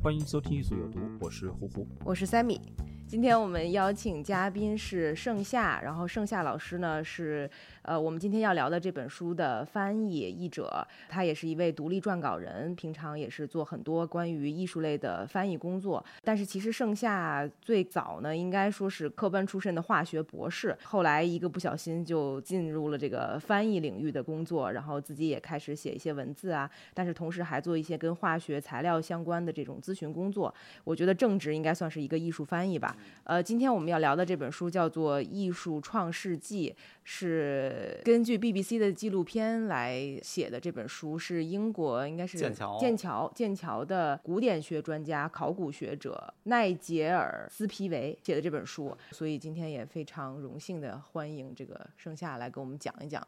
欢迎收听《艺术有毒》，我是呼呼。我是三米。今天我们邀请嘉宾是盛夏，然后盛夏老师呢是呃我们今天要聊的这本书的翻译译者，他也是一位独立撰稿人，平常也是做很多关于艺术类的翻译工作。但是其实盛夏最早呢，应该说是科班出身的化学博士，后来一个不小心就进入了这个翻译领域的工作，然后自己也开始写一些文字啊，但是同时还做一些跟化学材料相关的这种咨询工作。我觉得正直应该算是一个艺术翻译吧。呃，今天我们要聊的这本书叫做《艺术创世纪》，是根据 BBC 的纪录片来写的。这本书是英国应该是剑桥剑桥剑桥的古典学专家、考古学者奈杰尔斯皮维写的这本书，所以今天也非常荣幸的欢迎这个盛夏来给我们讲一讲，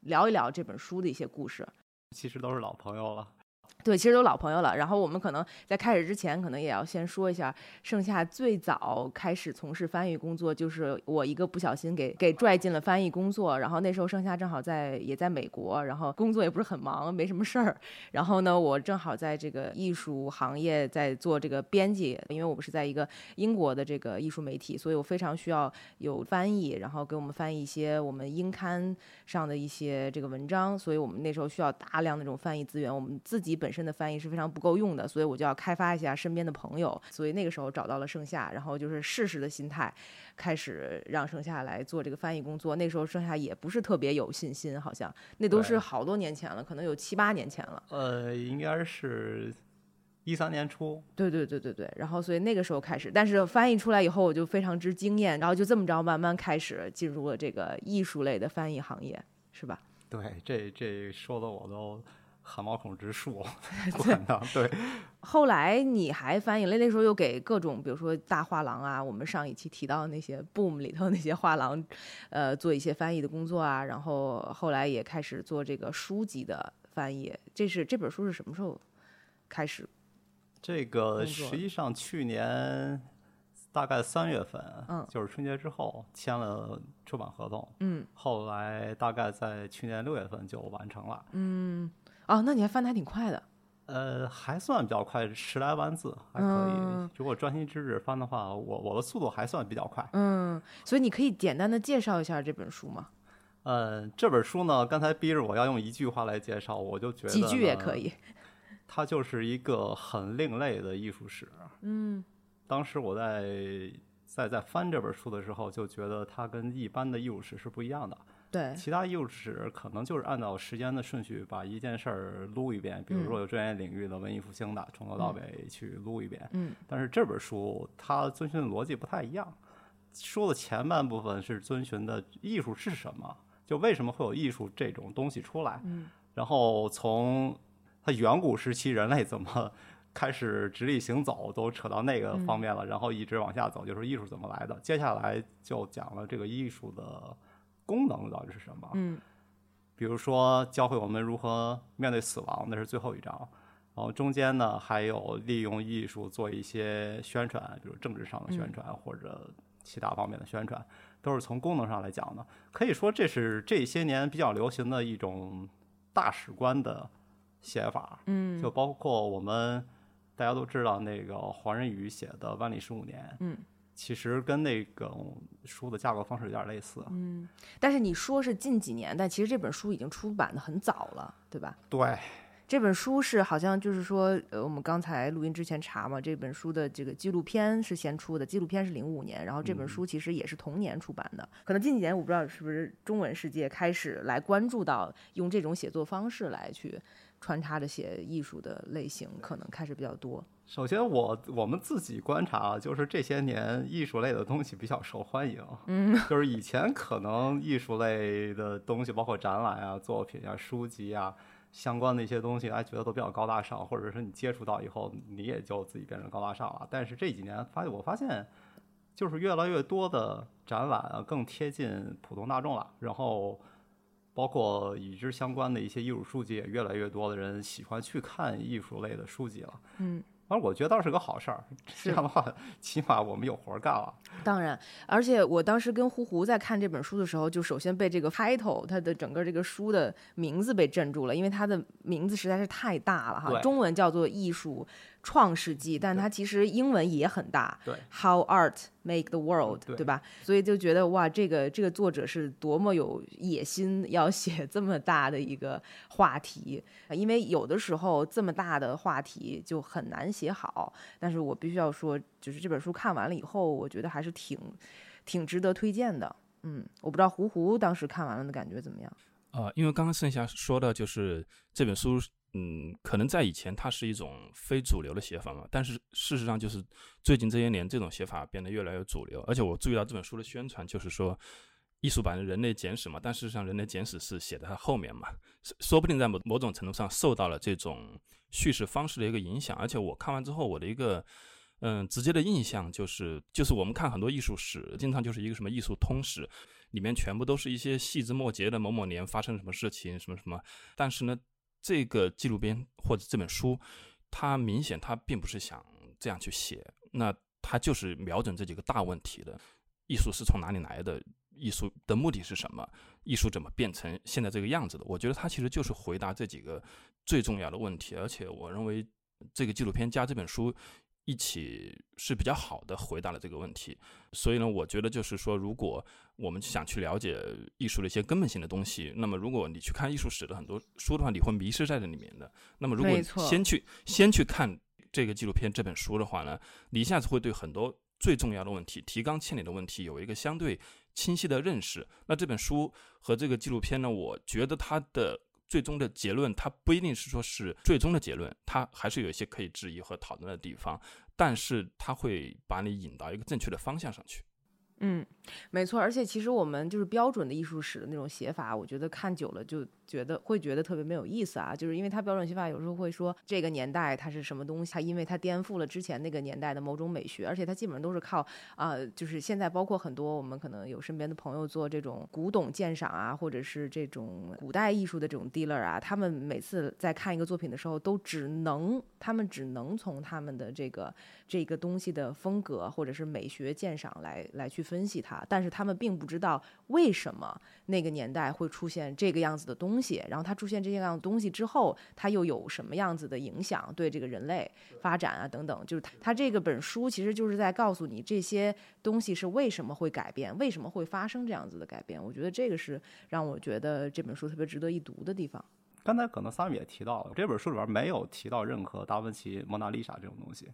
聊一聊这本书的一些故事。其实都是老朋友了。对，其实都老朋友了。然后我们可能在开始之前，可能也要先说一下，盛夏最早开始从事翻译工作，就是我一个不小心给给拽进了翻译工作。然后那时候盛夏正好在也在美国，然后工作也不是很忙，没什么事儿。然后呢，我正好在这个艺术行业在做这个编辑，因为我们是在一个英国的这个艺术媒体，所以我非常需要有翻译，然后给我们翻译一些我们英刊上的一些这个文章。所以我们那时候需要大量的这种翻译资源，我们自己本身的翻译是非常不够用的，所以我就要开发一下身边的朋友。所以那个时候找到了盛夏，然后就是试试的心态，开始让盛夏来做这个翻译工作。那时候盛夏也不是特别有信心，好像那都是好多年前了，可能有七八年前了。呃，应该是一三年初，对对对对对，然后所以那个时候开始，但是翻译出来以后，我就非常之惊艳，然后就这么着慢慢开始进入了这个艺术类的翻译行业，是吧？对，这这说的我都汗毛孔直竖，管他对，后来你还翻译了，那时候又给各种，比如说大画廊啊，我们上一期提到的那些 Boom 里头那些画廊，呃，做一些翻译的工作啊，然后后来也开始做这个书籍的翻译。这是这本书是什么时候开始？这个实际上去年大概三月份，嗯就是春节之后签了出版合同，嗯后来大概在去年六月份就完成了，嗯，哦，那你还翻的还挺快的。呃，还算比较快，十来万字还可以。嗯如果专心致志翻的话，我我的速度还算比较快。嗯，所以你可以简单的介绍一下这本书吗？呃，这本书呢，刚才逼着我要用一句话来介绍，我就觉得几句也可以。它就是一个很另类的艺术史。嗯当时我在在在翻这本书的时候，就觉得它跟一般的艺术史是不一样的。对，其他艺术史可能就是按照时间的顺序把一件事儿撸一遍，比如说有专业领域的文艺复兴的，从头到尾去撸一遍。嗯但是这本书它遵循的逻辑不太一样，说的前半部分是遵循的艺术是什么，就为什么会有艺术这种东西出来，嗯然后从它远古时期人类怎么开始直立行走，都扯到那个方面了，然后一直往下走，就是艺术怎么来的。接下来就讲了这个艺术的功能到底是什么，嗯比如说教会我们如何面对死亡，那是最后一章。然后中间呢，还有利用艺术做一些宣传，比如政治上的宣传或者其他方面的宣传，都是从功能上来讲的。可以说这是这些年比较流行的一种大使观的写法。嗯就包括我们大家都知道那个黄仁宇写的《万历十五年》，嗯其实跟那个书的架构方式有点类似。嗯，但是你说是近几年，但其实这本书已经出版的很早了，对吧？对，这本书是好像就是说，呃，我们刚才录音之前查嘛，这本书的这个纪录片是先出的，纪录片是零五年，然后这本嗯书其实也是同年出版的。可能近几年我不知道是不是中文世界开始来关注到用这种写作方式来去穿插着写艺术的类型可能开始比较多。首先我我们自己观察，就是这些年艺术类的东西比较受欢迎。嗯，就是以前可能艺术类的东西，包括展览啊、作品啊、书籍啊相关的一些东西，大家觉得都比较高大上，或者是你接触到以后，你也就自己变成高大上了。但是这几年发现，我发现就是越来越多的展览啊，更贴近普通大众了。然后包括与之相关的一些艺术书籍，也越来越多的人喜欢去看艺术类的书籍了。嗯。反正我觉得倒是个好事儿，这样的话，起码我们有活儿干了。当然，而且我当时跟胡胡在看这本书的时候，就首先被这个 title，它的整个这个书的名字被镇住了，因为它的名字实在是太大了哈。中文叫做《艺术创世纪》，但它其实英文也很大。对，How Art Make the World，对吧？所以就觉得哇，这个这个作者是多么有野心，要写这么大的一个话题。因为有的时候这么大的话题就很难写好。但是我必须要说，就是这本书看完了以后，我觉得还是挺挺值得推荐的。嗯，我不知道胡胡当时看完了的感觉怎么样？呃，因为刚刚盛夏说的就是这本书。嗯，可能在以前它是一种非主流的写法嘛，但是事实上就是最近这些年这种写法变得越来越主流。而且我注意到这本书的宣传就是说艺术版的《人类简史》嘛，但事实上《人类简史》是写在它后面嘛，说不定在某某种程度上受到了这种叙事方式的一个影响。而且我看完之后，我的一个嗯直接的印象就是，就是我们看很多艺术史，经常就是一个什么艺术通史，里面全部都是一些细枝末节的某某年发生什么事情，什么什么，但是呢。这个纪录片或者这本书，它明显它并不是想这样去写，那它就是瞄准这几个大问题的：艺术是从哪里来的？艺术的目的是什么？艺术怎么变成现在这个样子的？我觉得它其实就是回答这几个最重要的问题，而且我认为这个纪录片加这本书。一起是比较好的回答了这个问题，所以呢，我觉得就是说，如果我们想去了解艺术的一些根本性的东西，那么如果你去看艺术史的很多书的话，你会迷失在这里面的。那么如果先去先去看这个纪录片这本书的话呢，你一下子会对很多最重要的问题、提纲挈领的问题有一个相对清晰的认识。那这本书和这个纪录片呢，我觉得它的。最终的结论，它不一定是说是最终的结论，它还是有一些可以质疑和讨论的地方，但是它会把你引到一个正确的方向上去。嗯，没错，而且其实我们就是标准的艺术史的那种写法，我觉得看久了就。觉得会觉得特别没有意思啊，就是因为他标准写法有时候会说这个年代它是什么东西，它因为它颠覆了之前那个年代的某种美学，而且它基本上都是靠啊，就是现在包括很多我们可能有身边的朋友做这种古董鉴赏啊，或者是这种古代艺术的这种 dealer 啊，他们每次在看一个作品的时候，都只能他们只能从他们的这个这个东西的风格或者是美学鉴赏来来去分析它，但是他们并不知道为什么那个年代会出现这个样子的东。东西，然后它出现这些样东西之后，它又有什么样子的影响？对这个人类发展啊等等，就是它这个本书其实就是在告诉你这些东西是为什么会改变，为什么会发生这样子的改变。我觉得这个是让我觉得这本书特别值得一读的地方。刚才可能三米也提到了，这本书里边没有提到任何达芬奇、蒙娜丽莎这种东西，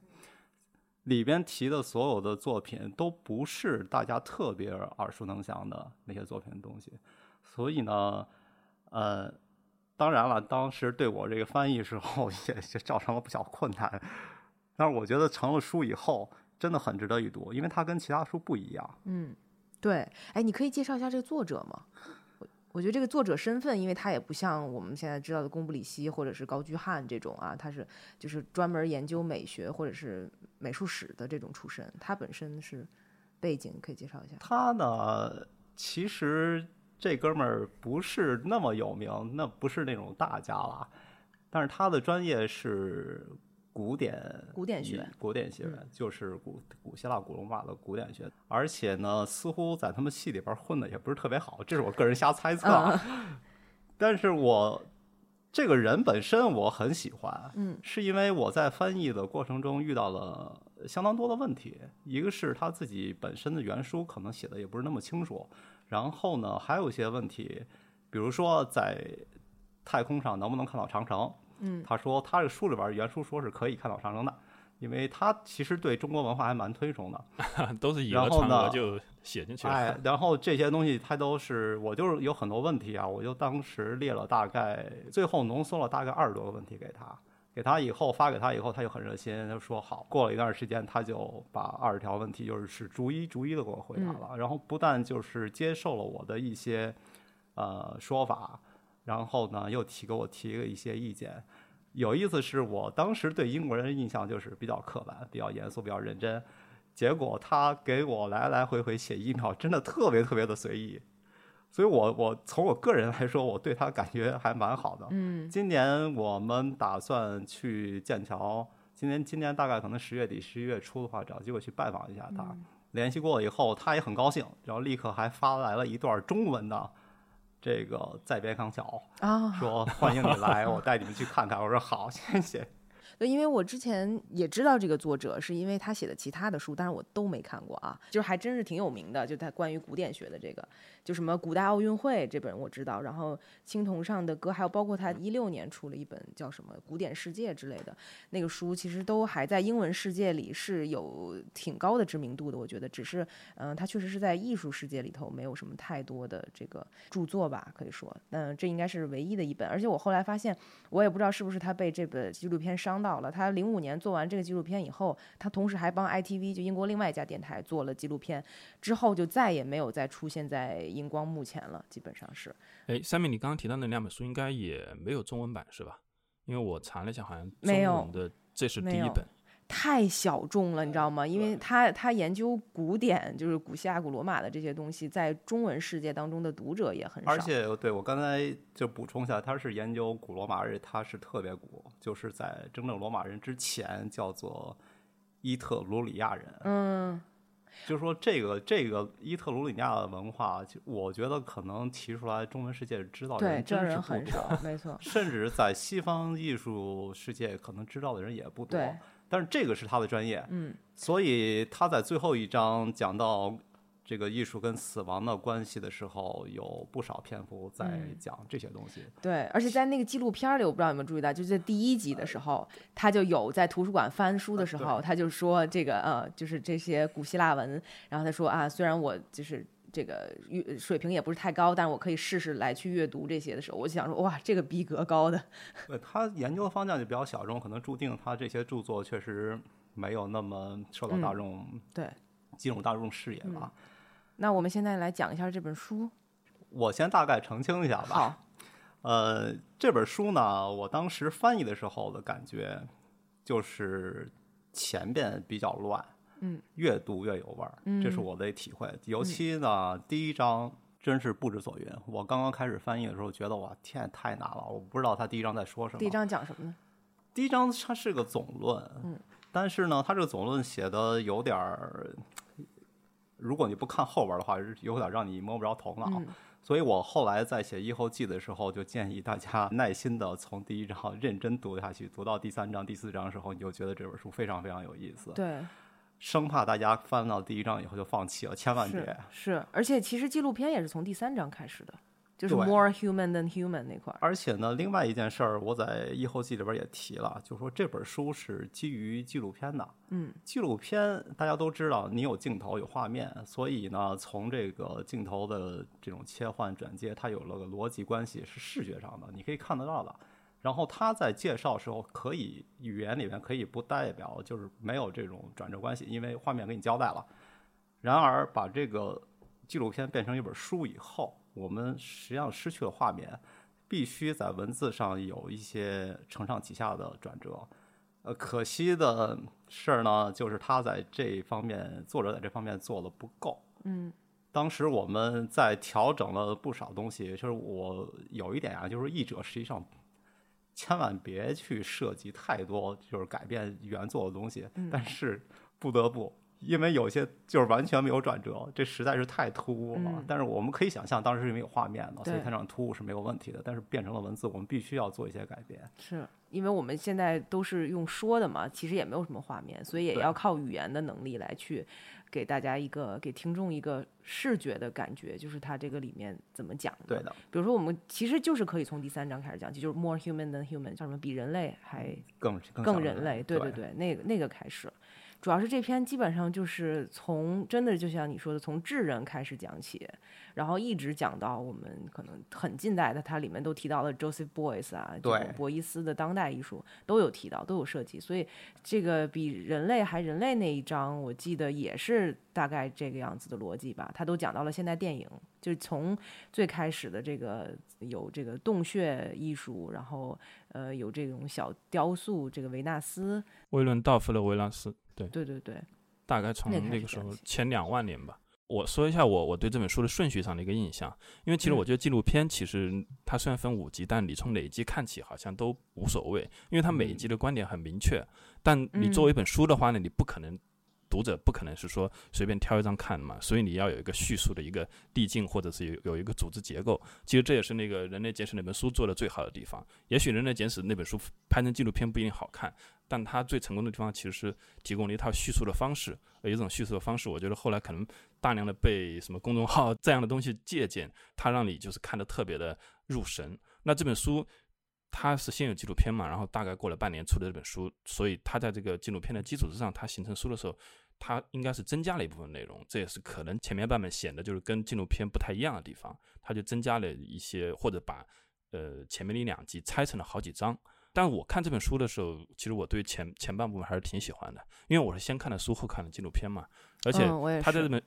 里边提的所有的作品都不是大家特别耳熟能详的那些作品的东西，所以呢。呃，当然了，当时对我这个翻译时候 也也造成了不小困难，但是我觉得成了书以后真的很值得一读，因为它跟其他书不一样。嗯，对，哎，你可以介绍一下这个作者吗？我我觉得这个作者身份，因为他也不像我们现在知道的贡布里希或者是高居翰这种啊，他是就是专门研究美学或者是美术史的这种出身，他本身是背景可以介绍一下。他呢，其实。这哥们儿不是那么有名，那不是那种大家了，但是他的专业是古典古典学，古典学就是古古希腊古罗马的古典学，而且呢，似乎在他们系里边混的也不是特别好，这是我个人瞎猜测。但是我这个人本身我很喜欢，嗯，是因为我在翻译的过程中遇到了相当多的问题，一个是他自己本身的原书可能写的也不是那么清楚。然后呢，还有一些问题，比如说在太空上能不能看到长城？嗯，他说他这个书里边原书说是可以看到长城的，因为他其实对中国文化还蛮推崇的。都是以讹然后呢传讹就写进去了。哎，然后这些东西他都是，我就是有很多问题啊，我就当时列了大概，最后浓缩了大概二十多个问题给他，给他以后发给他以后，他就很热心，他说好。过了一段时间，他就把二十条问题就是是逐一逐一的给我回答了，然后不但就是接受了我的一些呃说法，然后呢又提给我提了一些意见。有意思是我当时对英国人的印象就是比较刻板、比较严肃、比较认真，结果他给我来来回回写 email，真的特别特别的随意。所以我我从我个人来说，我对他感觉还蛮好的。嗯今年我们打算去剑桥，今年今年大概可能十月底、十一月初的话，找机会去拜访一下他。联系过以后，他也很高兴，然后立刻还发来了一段中文的这个再别康桥，啊，说欢迎你来，我带你们去看看。我说好，谢谢。对，因为我之前也知道这个作者，是因为他写的其他的书，但是我都没看过啊，就是还真是挺有名的，就他关于古典学的这个，就什么古代奥运会这本我知道，然后青铜上的歌，还有包括他一六年出了一本叫什么《古典世界》之类的那个书，其实都还在英文世界里是有挺高的知名度的，我觉得，只是嗯，他确实是在艺术世界里头没有什么太多的这个著作吧，可以说，嗯，这应该是唯一的一本，而且我后来发现。我也不知道是不是他被这本纪录片伤到了。他零五年做完这个纪录片以后，他同时还帮 ITV 就英国另外一家电台做了纪录片，之后就再也没有再出现在荧光幕前了，基本上是。哎，三米，你刚刚提到那两本书应该也没有中文版是吧？因为我查了一下，好像没有中文的这是第一本。太小众了，你知道吗？因为他他研究古典，就是古希腊、古罗马的这些东西，在中文世界当中的读者也很少。而且对我刚才就补充一下，他是研究古罗马，而且他是特别古，就是在真正罗马人之前叫做伊特鲁里亚人。嗯，就是说这个这个伊特鲁里亚的文化，就我觉得可能提出来中文世界知道的，人这真是不多人很少，，没错。甚至在西方艺术世界可能知道的人也不多对。但是这个是他的专业，嗯，所以他在最后一章讲到这个艺术跟死亡的关系的时候，有不少篇幅在嗯讲这些东西。对，而且在那个纪录片儿里，我不知道有没有注意到，就是在第一集的时候，他就有在图书馆翻书的时候，他就说这个呃，就是这些古希腊文，然后他说啊，虽然我就是这个阅水平也不是太高，但是我可以试试来去阅读这些的时候，我就想说哇，这个逼格高的，对他研究的方向就比较小众，可能注定他这些著作确实没有那么受到大嗯众、对。进入大众视野吧。那我们现在来讲一下这本书。我先大概澄清一下吧。好，呃，这本书呢，我当时翻译的时候的感觉就是前边比较乱，嗯，越读越有味儿，这是我的体会。尤其呢，第一章真是不知所云。我刚刚开始翻译的时候，觉得哇，天，太难了，我不知道他第一章在说什么。第一章讲什么呢？第一章它是个总论，嗯，但是呢，它这个总论写的有点儿，如果你不看后边儿的话，有点让你摸不着头脑。嗯所以我后来在写《一后记》的时候，就建议大家耐心的从第一章 认真读下去，读到第三章、第四章的时候，你就觉得这本书非常非常有意思。对，生怕大家翻到第一章以后就放弃了，千万别。是，而且其实纪录片也是从第三章开始的，就是 more human than human 那块儿。而且呢，另外一件事儿，我在《异后记》里边也提了，就是说这本书是基于纪录片的。嗯，纪录片大家都知道，你有镜头有画面，所以呢，从这个镜头的这种切换转接，它有了个逻辑关系，是视觉上的，你可以看得到的。然后他在介绍时候，可以语言里面可以不代表就是没有这种转折关系，因为画面给你交代了。然而，把这个纪录片变成一本书以后，我们实际上失去了画面，必须在文字上有一些承上启下的转折。呃，可惜的事儿呢，就是他在这方面，作者在这方面做的不够。嗯当时我们在调整了不少东西，就是我有一点啊，就是译者实际上千万别去涉及太多，就是改变原作的东西。但是不得不，因为有些就是完全没有转折，这实在是太突兀了。嗯但是我们可以想象，当时是因为有画面的，所以对它这样突兀是没有问题的。但是变成了文字，我们必须要做一些改变。是因为我们现在都是用说的嘛，其实也没有什么画面，所以也要靠语言的能力来去给大家一个给听众一个视觉的感觉，就是它这个里面怎么讲的。对的，比如说我们其实就是可以从第三章开始讲起，就是 more human than human，叫什么比人类还更更人类，对对对，那个那个开始。主要是这篇基本上就是从真的就像你说的，从智人开始讲起，然后一直讲到我们可能很近代的，它里面都提到了 Joseph Beuys 啊，这种对博伊斯的当代艺术都有提到，都有涉及。所以这个比人类还人类那一章，我记得也是大概这个样子的逻辑吧。他都讲到了现代电影，就是从最开始的这个有这个洞穴艺术，然后呃有这种小雕塑，这个维纳斯，威伦道夫的维纳斯，对，对对对，大概从那个时候前两万年吧。我说一下我我对这本书的顺序上的一个印象，因为其实嗯我觉得纪录片其实它虽然分五集，但你从哪一集看起好像都无所谓，因为它每一集的观点很明确。但你作为一本书的话呢，你不可能读者不可能是说随便挑一张看嘛，所以你要有一个叙述的一个递进，或者是有有一个组织结构。其实这也是那个《人类简史》那本书做的最好的地方。也许《人类简史》那本书拍成纪录片不一定好看，但它最成功的地方其实是提供了一套叙述的方式，有一种叙述的方式，我觉得后来可能大量的被什么公众号 这样的东西借鉴，它让你就是看得特别的入神。那这本书它是先有纪录片嘛，然后大概过了半年出的这本书，所以它在这个纪录片的基础之上，它形成书的时候，它应该是增加了一部分内容，这也是可能前面版本显得就是跟纪录片不太一样的地方，它就增加了一些或者把呃前面的两集拆成了好几章。但我看这本书的时候，其实我对前前半部分还是挺喜欢的，因为我是先看的书后看的纪录片嘛，而且他在这本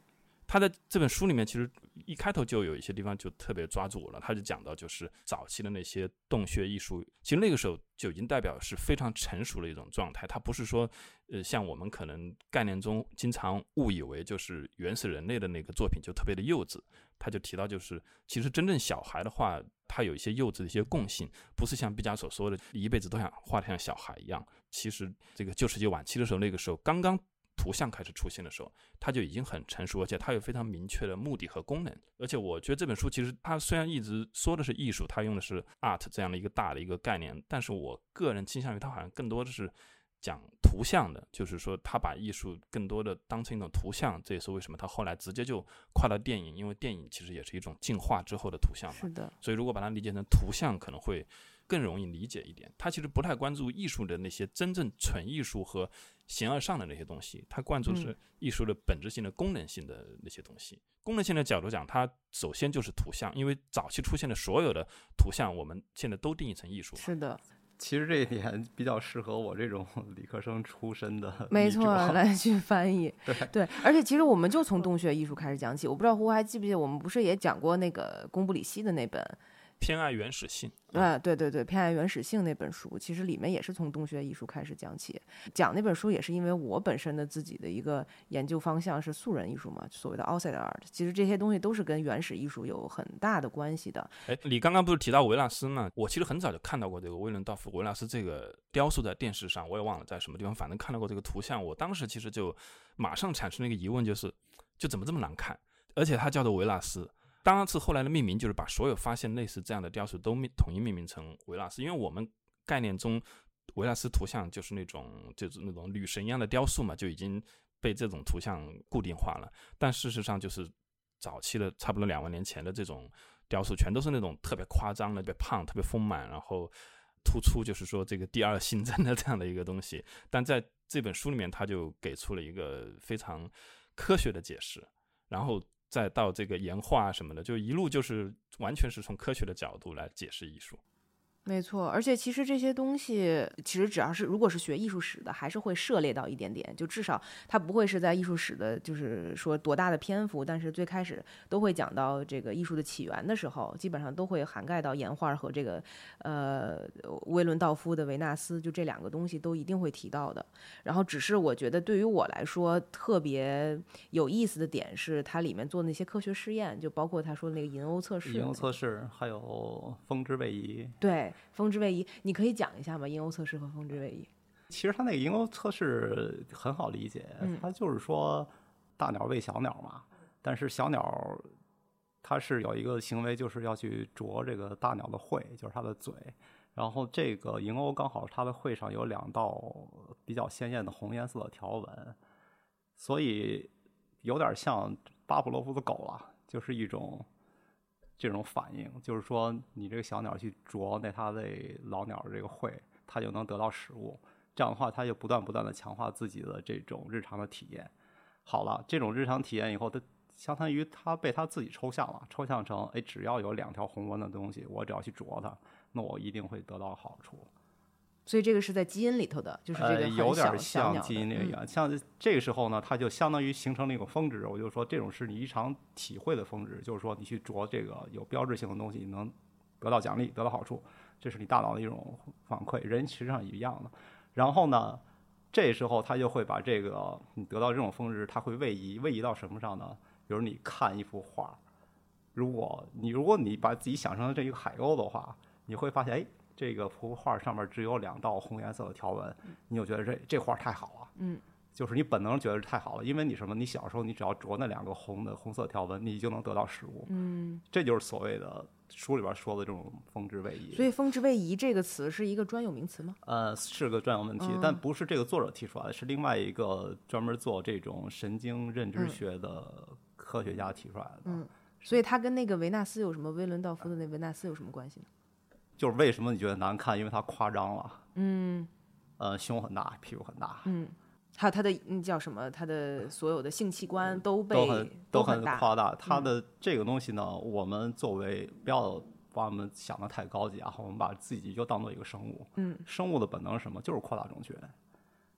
他在这本书里面，其实一开头就有一些地方就特别抓住我了。他就讲到，就是早期的那些洞穴艺术，其实那个时候就已经代表是非常成熟的一种状态。它不是说，呃，像我们可能概念中经常误以为就是原始人类的那个作品就特别的幼稚。他就提到，就是其实真正小孩的话，他有一些幼稚的一些共性，不是像毕加索说的一辈子都想画得像小孩一样。其实这个旧世纪晚期的时候，那个时候刚刚。图像开始出现的时候，它就已经很成熟，而且它有非常明确的目的和功能。而且我觉得这本书其实它虽然一直说的是艺术，它用的是 art 这样的一个大的一个概念，但是我个人倾向于它好像更多的是讲图像的，就是说他把艺术更多的当成一种图像。这也是为什么他后来直接就跨到电影，因为电影其实也是一种进化之后的图像嘛。是的，所以如果把它理解成图像，可能会更容易理解一点。他其实不太关注艺术的那些真正纯艺术和形而上的那些东西，他关注的是艺术的本质性的功能性的那些东西。功能性的角度讲，它首先就是图像，因为早期出现的所有的图像，我们现在都定义成艺术嘛。是的，其实这一点比较适合我这种 理科生出身的没错，来 去翻译，对，而且其实我们就从洞穴艺术开始讲起。我不知道胡还记不记得，我们不是也讲过那个贡布里希的那本偏爱原始性，啊，对对对，偏爱原始性那本书，其实里面也是从洞穴艺术开始讲起。讲那本书也是因为我本身的自己的一个研究方向是素人艺术嘛，所谓的 outside art。其实这些东西都是跟原始艺术有很大的关系的。哎，你刚刚不是提到维纳斯吗？我其实很早就看到过这个威伦道夫·维纳斯这个雕塑在电视上，我也忘了在什么地方，反正看到过这个图像。我当时其实就马上产生了一个疑问，就是就怎么这么难看？而且它叫做维纳斯。当然是后来的命名，就是把所有发现类似这样的雕塑都命统一命名成维纳斯，因为我们概念中维纳斯图像就是那种就是那种女神一样的雕塑嘛，就已经被这种图像固定化了。但事实上，就是早期的差不多两万年前的这种雕塑，全都是那种特别夸张的、特别胖、特别丰满，然后突出就是说这个第二性征的这样的一个东西。但在这本书里面，他就给出了一个非常科学的解释，然后。再到这个岩画什么的，就一路就是完全是从科学的角度来解释艺术。没错，而且其实这些东西，其实只要是如果是学艺术史的，还是会涉猎到一点点，就至少它不会是在艺术史的，就是说多大的篇幅，但是最开始都会讲到这个艺术的起源的时候，基本上都会涵盖到岩画和这个呃威伦道夫的维纳斯，就这两个东西都一定会提到的。然后只是我觉得对于我来说特别有意思的点是，它里面做那些科学试验，就包括他说那个银欧测试，银欧测试，还有风之位移。对，风之位移，你可以讲一下吗？银欧测试和风之位移。其实它那个银鸥测试很好理解，它就是说大鸟喂小鸟嘛，但是小鸟它是有一个行为，就是要去啄这个大鸟的喙，就是它的嘴。然后这个银鸥刚好它的喙上有两道比较鲜艳的红颜色的条纹，所以有点像巴甫洛夫的狗了，就是一种这种反应，就是说你这个小鸟去啄那它的老鸟的这个喙，它就能得到食物。这样的话，它就不断不断的强化自己的这种日常的体验。好了，这种日常体验以后，它相当于它被它自己抽象了，抽象成哎，只要有两条红纹的东西，我只要去啄它。那我一定会得到好处，所以这个是在基因里头的，就是这个有点像基因一样。像这个时候呢，它就相当于形成了一个峰值。我就说，这种是你日常体会的峰值，就是说你去啄这个有标志性的东西，你能得到奖励，得到好处，这是你大脑的一种反馈。人实际上一样的。然后呢，这时候他就会把这个你得到这种峰值，它会位移，位移到什么上呢？比如你看一幅画，如果你如果你把自己想象成这一个海鸥的话。你会发现，哎，这个幅画上面只有两道红颜色的条纹，你就觉得这这画太好了。嗯，就是你本能觉得太好了，因为你什么？你小时候你只要着那两个红的红色条纹，你就能得到食物。嗯，这就是所谓的书里边说的这种风之位移。所以“风之位移”这个词是一个专有名词吗？呃，是个专有问题，但不是这个作者提出来的，是另外一个专门做这种神经认知学的科学家提出来的。嗯，所以他跟那个维纳斯有什么？威伦道夫的那维纳斯有什么关系呢？就是为什么你觉得难看？因为它夸张了。嗯，呃，胸很大，屁股很大。嗯，还有它的那叫什么？它的所有的性器官都被都很都很夸大。它的这个东西呢，我们作为不要把我们想的太高级啊，我们把自己就当做一个生物。嗯，生物的本能是什么？就是扩大种群。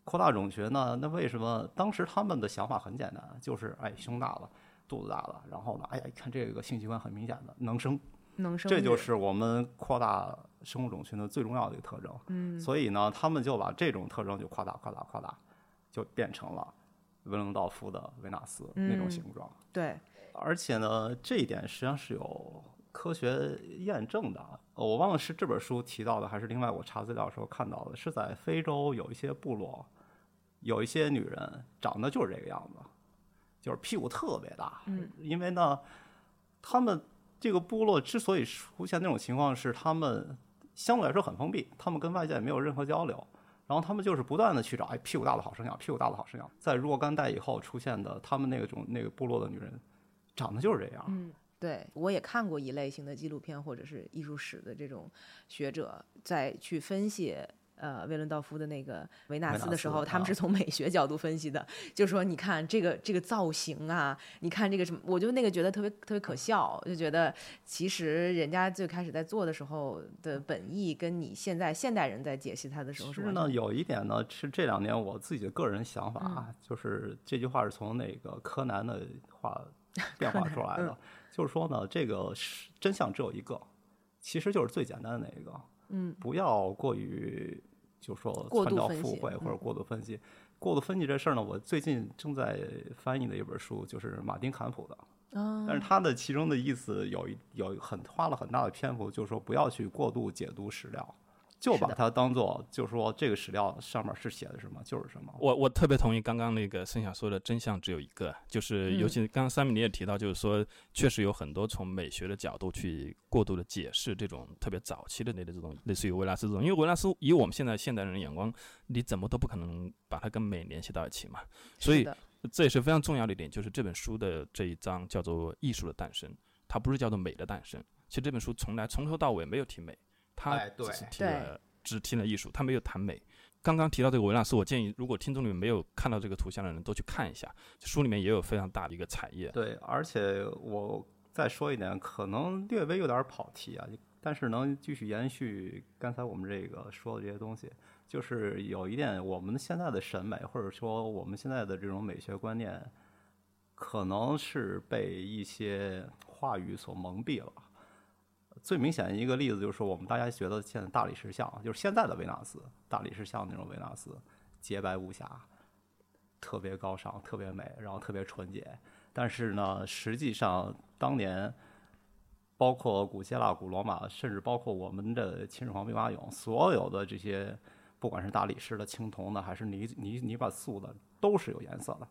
扩大种群呢？那为什么当时他们的想法很简单？就是哎，胸大了，肚子大了，然后呢，哎呀，一看这个性器官很明显的能生。能生，这就是我们扩大生物种群的最重要的一个特征。嗯，所以呢，他们就把这种特征就夸大、夸大、夸大，就变成了威伦道夫的维纳斯那种形状。对，而且呢，这一点实际上是有科学验证的。我忘了是这本书提到的，还是另外我查资料的时候看到的，是在非洲有一些部落，有一些女人长得就是这个样子，就是屁股特别大。嗯，因为呢，他们。这个部落之所以出现那种情况，是他们相对来说很封闭，他们跟外界没有任何交流，然后他们就是不断的去找，哎，屁股大的好生养，屁股大的好生养。在若干代以后出现的，他们那种那个部落的女人，长得就是这样。嗯，对，我也看过一类型的纪录片或者是艺术史的这种学者在去分析。呃，威伦道夫的那个维纳斯的时候，他们是从美学角度分析的，就是说，你看这个这个造型啊，你看这个什么，我就那个觉得特别特别可笑，就觉得其实人家最开始在做的时候的本意，跟你现在现代人在解析它的时候是是呢，有一点呢，是这两年我自己的个人想法啊，就是这句话是从那个柯南的话 变化出来的，就是说呢，这个是真相只有一个，其实就是最简单的那一个，嗯，不要过于。就说参照附会或者过度分析，过度分析这事儿呢，我最近正在翻译的一本书就是马丁坎普的，但是他的其中的意思有一有很花了很大的篇幅，就是说不要去过度解读史料。就把它当做，就是说这个史料上面是写的什么就是什么。我我特别同意刚刚那个盛想说的，真相只有一个，就是尤其刚刚三米你也提到，就是说确实有很多从美学的角度去过度的解释这种特别早期的那的这种类似于维纳斯这种，因为维纳斯以我们现在现代人的眼光，你怎么都不可能把它跟美联系到一起嘛。所以这也是非常重要的一点，就是这本书的这一章叫做艺术的诞生，它不是叫做美的诞生。其实这本书从来从头到尾没有提美。他只是提了，只听了艺术，他没有谈美。刚刚提到这个维纳斯，我建议如果听众里面没有看到这个图像的人都去看一下，书里面也有非常大的一个产业。对，而且我再说一点，可能略微有点跑题啊，但是能继续延续刚才我们这个说的这些东西，就是有一点，我们现在的审美或者说我们现在的这种美学观念，可能是被一些话语所蒙蔽了。最明显的一个例子就是，我们大家觉得现在大理石像，就是现在的维纳斯，大理石像那种维纳斯，洁白无瑕，特别高尚，特别美，然后特别纯洁。但是呢，实际上当年，包括古希腊、古罗马，甚至包括我们的秦始皇兵马俑，所有的这些不管是大理石的、青铜的，还是泥泥泥巴塑的，都是有颜色的，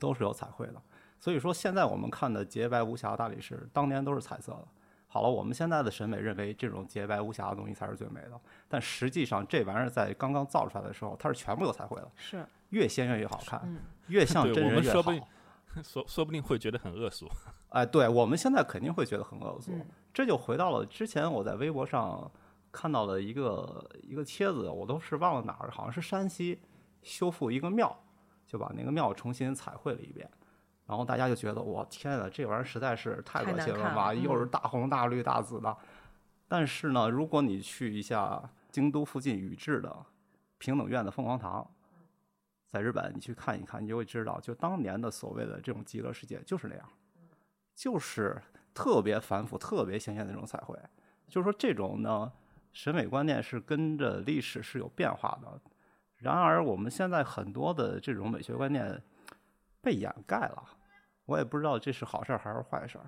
都是有彩绘的。所以说，现在我们看的洁白无瑕大理石，当年都是彩色的。好了，我们现在的审美认为这种洁白无瑕的东西才是最美的，但实际上这玩意儿在刚刚造出来的时候，它是全部有彩绘的，是越鲜艳越好看，越像真人越好说不。定说说不定会觉得很恶俗。哎，对我们现在肯定会觉得很恶俗。嗯这就回到了之前我在微博上看到了一个一个帖子，我都是忘了哪儿，好像是山西修复一个庙，就把那个庙重新彩绘了一遍。然后大家就觉得，我天呐，这玩意儿实在是太太恶心了吧！又是嗯大红大绿大紫的。但是呢，如果你去一下京都附近宇治的平等院的凤凰堂，在日本你去看一看，你就会知道，就当年的所谓的这种极乐世界就是那样，就是特别繁复、特别鲜艳的那种彩绘。就是说，这种呢审美观念是跟着历史是有变化的。然而，我们现在很多的这种美学观念被掩盖了，我也不知道这是好事儿还是坏事儿。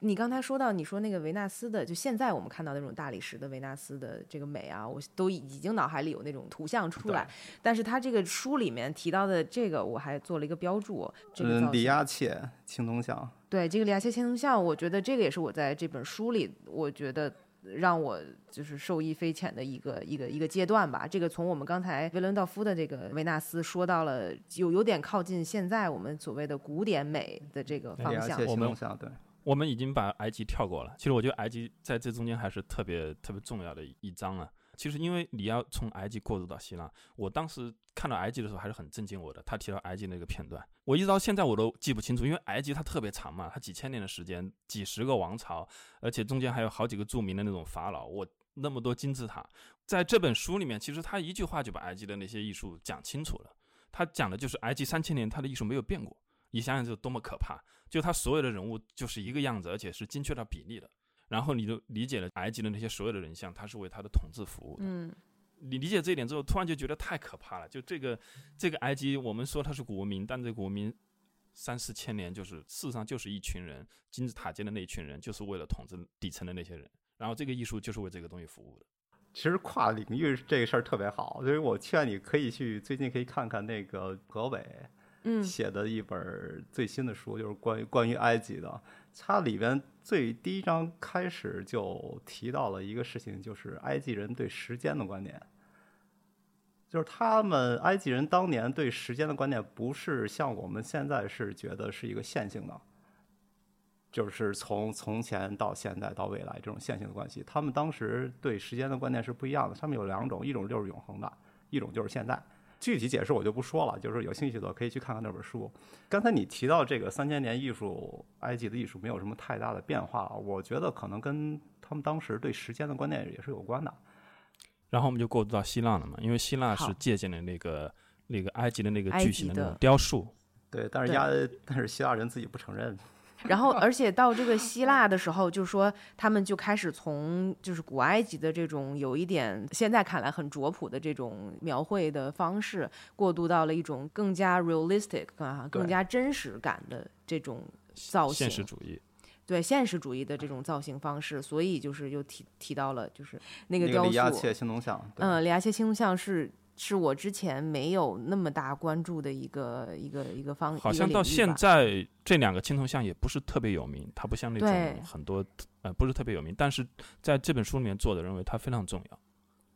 你刚才说到，你说那个维纳斯的，就现在我们看到那种大理石的维纳斯的这个美啊，我都已已经脑海里有那种图像出来。但是他这个书里面提到的这个，我还做了一个标注。这个嗯，里造型亚切青铜像，对这个里亚切青铜像，我觉得这个也是我在这本书里，我觉得让我就是受益匪浅的一个一个一个阶段吧。这个从我们刚才维伦道夫的这个维纳斯说到了，有有点靠近现在我们所谓的古典美的这个方向。我们对，我们已经把埃及跳过了，其实我觉得埃及在这中间还是特别特别重要的一章啊。其实因为你要从埃及过渡到希腊，我当时看到埃及的时候还是很震惊我的。他提到埃及那个片段，我一直到现在我都记不清楚，因为埃及它特别长嘛，它几千年的时间，几十个王朝，而且中间还有好几个著名的那种法老，我那么多金字塔，在这本书里面，其实他一句话就把埃及的那些艺术讲清楚了。他讲的就是埃及三千年，他的艺术没有变过。你想想这多么可怕！就他所有的人物就是一个样子，而且是精确到比例的。然后你就理解了埃及的那些所有的人像，他是为他的统治服务的。嗯，你理解这一点之后，突然就觉得太可怕了。就这个这个埃及，我们说它是古文明，但这个古文明三四千年，就是事实上就是一群人，金字塔尖的那一群人，就是为了统治底层的那些人。然后这个艺术就是为这个东西服务的。其实跨领域这个事儿特别好，所以我劝你可以去最近可以看看那个何伟写的一本最新的书，就是关于关于埃及的。它里边最第一章开始就提到了一个事情，就是埃及人对时间的观念。就是他们埃及人当年对时间的观念，不是像我们现在是觉得是一个线性的，就是从从前到现在到未来这种线性的关系。他们当时对时间的观念是不一样的，他们有两种，一种就是永恒的，一种就是现在。具体解释我就不说了，就是有兴趣的可以去看看那本书。刚才你提到这个三千年艺术，埃及的艺术没有什么太大的变化，我觉得可能跟他们当时对时间的观念也是有关的。然后我们就过渡到希腊了嘛，因为希腊是借鉴了那个那个埃及的那个巨型的那种雕塑。对，但是对亚，但是希腊人自己不承认。然后，而且到这个希腊的时候，就是说他们就开始从就是古埃及的这种有一点现在看来很拙朴的这种描绘的方式，过渡到了一种更加 realistic 啊，更加真实感的这种造型现。实主义，对现实主义的这种造型方式，所以就是又提提到了就是那个雕塑，个里亚切青铜像，对嗯，里亚切青铜像是是我之前没有那么大关注的一个一个一个方，好像到现在这两个青铜像也不是特别有名，它不像那种很多呃不是特别有名，但是在这本书里面做的认为它非常重要。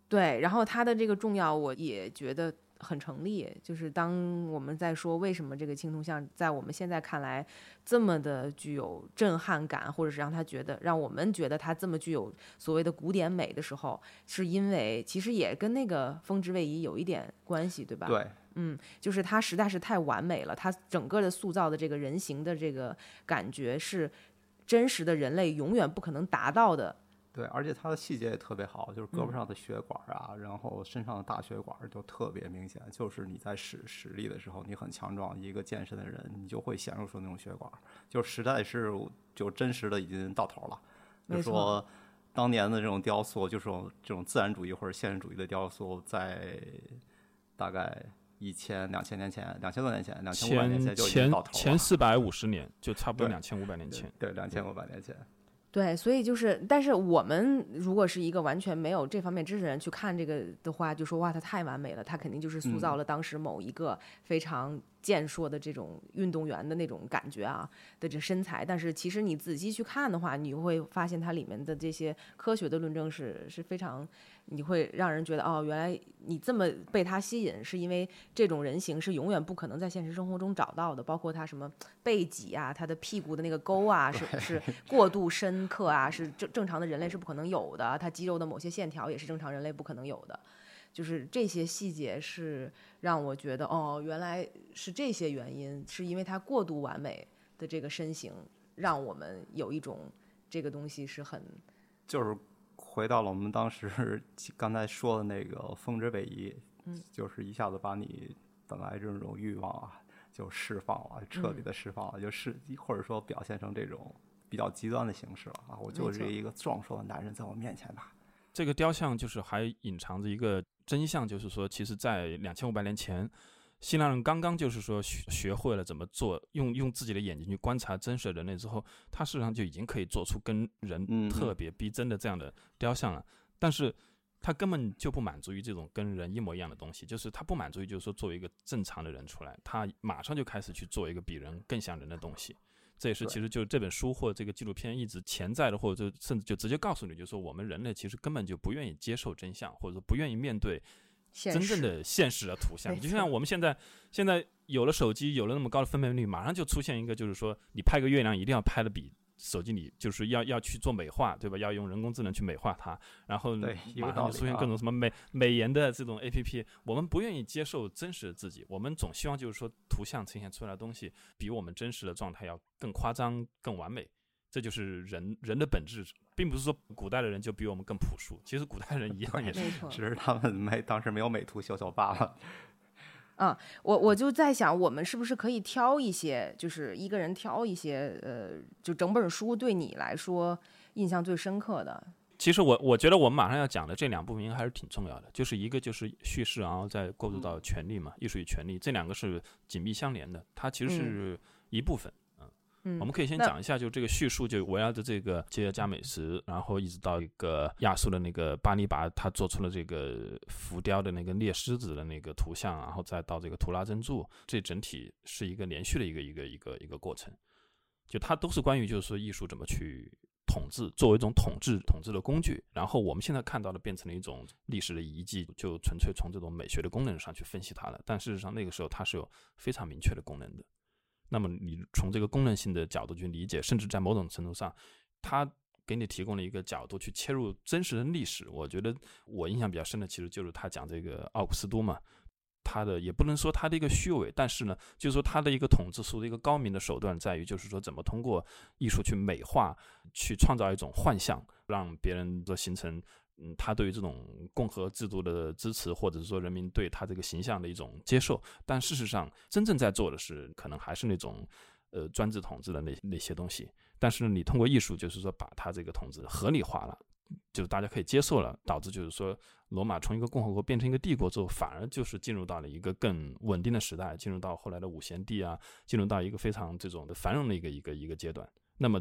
对，然后它的这个重要，我也觉得很成立。就是当我们在说为什么这个青铜像在我们现在看来这么的具有震撼感，或者是让他觉得让我们觉得它这么具有所谓的古典美的时候，是因为其实也跟那个风之位移有一点关系，对吧？对，嗯，就是它实在是太完美了，它整个的塑造的这个人形的这个感觉是真实的人类永远不可能达到的。对，而且它的细节也特别好，就是胳膊嗯上的血管啊，然后身上的大血管就特别明显。就是你在使使力的时候，你很强壮，一个健身的人，你就会显露出那种血管，就实在是就真实的已经到头了。就说当年的这种雕塑，就是这种自然主义或者现实主义的雕塑，在大概一千两千年前，两千多年前，两千五百年前前就已经前到头了。前四百五十年，就差不多两千五百年前。对，两千五百年前。对，所以就是，但是我们如果是一个完全没有这方面知识的人去看这个的话，就说哇，他太完美了，他肯定就是塑造了当时某一个非常健硕的这种运动员的那种感觉啊的这身材。但是其实你仔细去看的话，你会发现它里面的这些科学的论证是是非常，你会让人觉得哦，原来你这么被他吸引，是因为这种人形是永远不可能在现实生活中找到的，包括他什么背脊啊，他的屁股的那个沟啊，是是过度深刻啊，是正正常的人类是不可能有的，他肌肉的某些线条也是正常人类不可能有的。就是这些细节是让我觉得哦，原来是这些原因，是因为他过度完美的这个身形，让我们有一种这个东西是很就是回到了我们当时 刚才说的那个峰值北移，嗯，就是一下子把你本来这种欲望啊就释放了，彻嗯底的释放了，就是或者说表现成这种比较极端的形式了啊！我就是一个壮硕的男人在我面前吧，这个雕像就是还隐藏着一个真相，就是说，其实，在两千五百年前，希腊人刚刚就是说学学会了怎么做，用用自己的眼睛去观察真实的人类之后，他事实上就已经可以做出跟人嗯特别逼真的这样的雕像了。但是，他根本就不满足于这种跟人一模一样的东西，就是他不满足于就是说作为一个正常的人出来，他马上就开始去做一个比人更像人的东西。这也是其实就是这本书或者这个纪录片一直潜在的，或者就甚至就直接告诉你，就是说我们人类其实根本就不愿意接受真相，或者说不愿意面对。真正的现实的图像。没就像我们现在现在有了手机，有了那么高的分辨率，马上就出现一个，就是说你拍个月亮一定要拍的比。手机里就是要要去做美化，对吧？要用人工智能去美化它，然后马上就出现各种什么美美颜的这种 A P P。我们不愿意接受真实的自己，我们总希望就是说图像呈现出来的东西比我们真实的状态要更夸张、更完美。这就是人人的本质，并不是说古代的人就比我们更朴素，其实古代人一样也是，只是他们没当时没有美图秀秀罢了。嗯我我就在想，我们是不是可以挑一些，就是一个人挑一些，呃，就整本书对你来说印象最深刻的。其实我我觉得我们马上要讲的这两部分应该还是挺重要的，就是一个就是叙事，然后再过渡到权力嘛，艺术与权力这两个是紧密相连的，它其实是一部分。嗯，我们可以先讲一下，就这个叙述，就围绕着这个吉尔加美什，然后一直到一个亚述的那个巴尼拔，他做出了这个浮雕的那个猎狮子的那个图像，然后再到这个图拉真柱，这整体是一个连续的一个一个一个一个过程。就它都是关于就是说艺术怎么去统治，作为一种统治统治的工具。然后我们现在看到的变成了一种历史的遗迹，就纯粹从这种美学的功能上去分析它了。但事实上那个时候它是有非常明确的功能的。那么你从这个功能性的角度去理解，甚至在某种程度上，它给你提供了一个角度去切入真实的历史。我觉得我印象比较深的，其实就是他讲这个奥古斯都嘛，他的也不能说他的一个虚伪，但是呢，就是说他的一个统治术的一个高明的手段在于，就是说怎么通过艺术去美化，去创造一种幻象，让别人的形成。嗯，他对于这种共和制度的支持，或者是说人民对他这个形象的一种接受，但事实上真正在做的是，可能还是那种呃专制统治的那那些东西。但是，你通过艺术，就是说把他这个统治合理化了，就大家可以接受了，导致就是说罗马从一个共和国变成一个帝国之后，反而就是进入到了一个更稳定的时代，进入到后来的五贤帝啊，进入到一个非常这种的繁荣的一个一个一个阶段。那么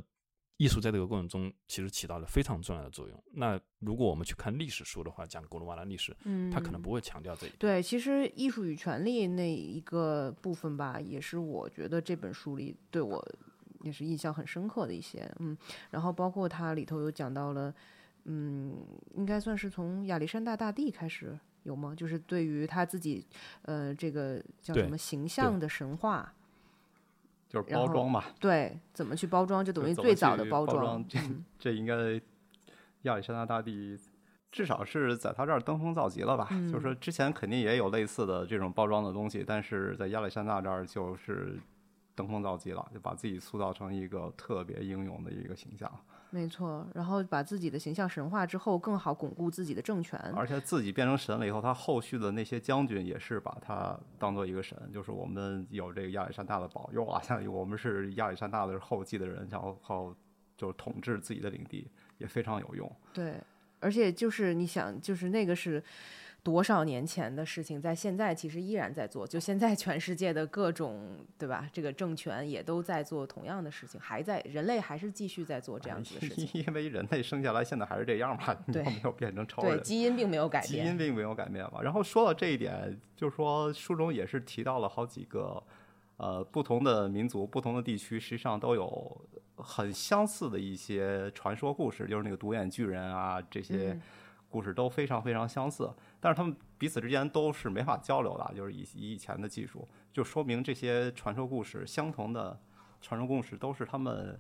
艺术在这个过程中其实起到了非常重要的作用。那如果我们去看历史书的话，讲古罗马的历史，嗯，他可能不会强调这一点。对，其实艺术与权力那一个部分吧，也是我觉得这本书里对我也是印象很深刻的一些，嗯，然后包括它里头有讲到了，嗯，应该算是从亚历山大大帝开始有吗？就是对于他自己，呃，这个叫什么形象的神话，就是包装嘛，对，怎么去包装，就等于最早的去包装，这嗯这应该亚历山大大帝至少是在他这儿登峰造极了吧？嗯就是说之前肯定也有类似的这种包装的东西，但是在亚历山大这儿就是登峰造极了，就把自己塑造成一个特别英勇的一个形象，没错，然后把自己的形象神化之后，更好巩固自己的政权，而且自己变成神了以后，他后续的那些将军也是把他当做一个神，就是我们有这个亚历山大的保佑啊，像我们是亚历山大的后继的人，然后后就是统治自己的领地也非常有用。对，而且就是你想，就是那个是多少年前的事情，在现在其实依然在做。就现在全世界的各种，对吧？这个政权也都在做同样的事情，还在人类还是继续在做这样子的事情。因为人类生下来现在还是这样嘛，对，没有变成超人。对，基因并没有改变。基因并没有改变嘛。然后说到这一点，就是说书中也是提到了好几个，呃，不同的民族、不同的地区，实际上都有很相似的一些传说故事，就是那个独眼巨人啊这些。故事都非常非常相似，但是他们彼此之间都是没法交流的，就是以以以前的技术，就说明这些传说故事相同的传说故事都是他们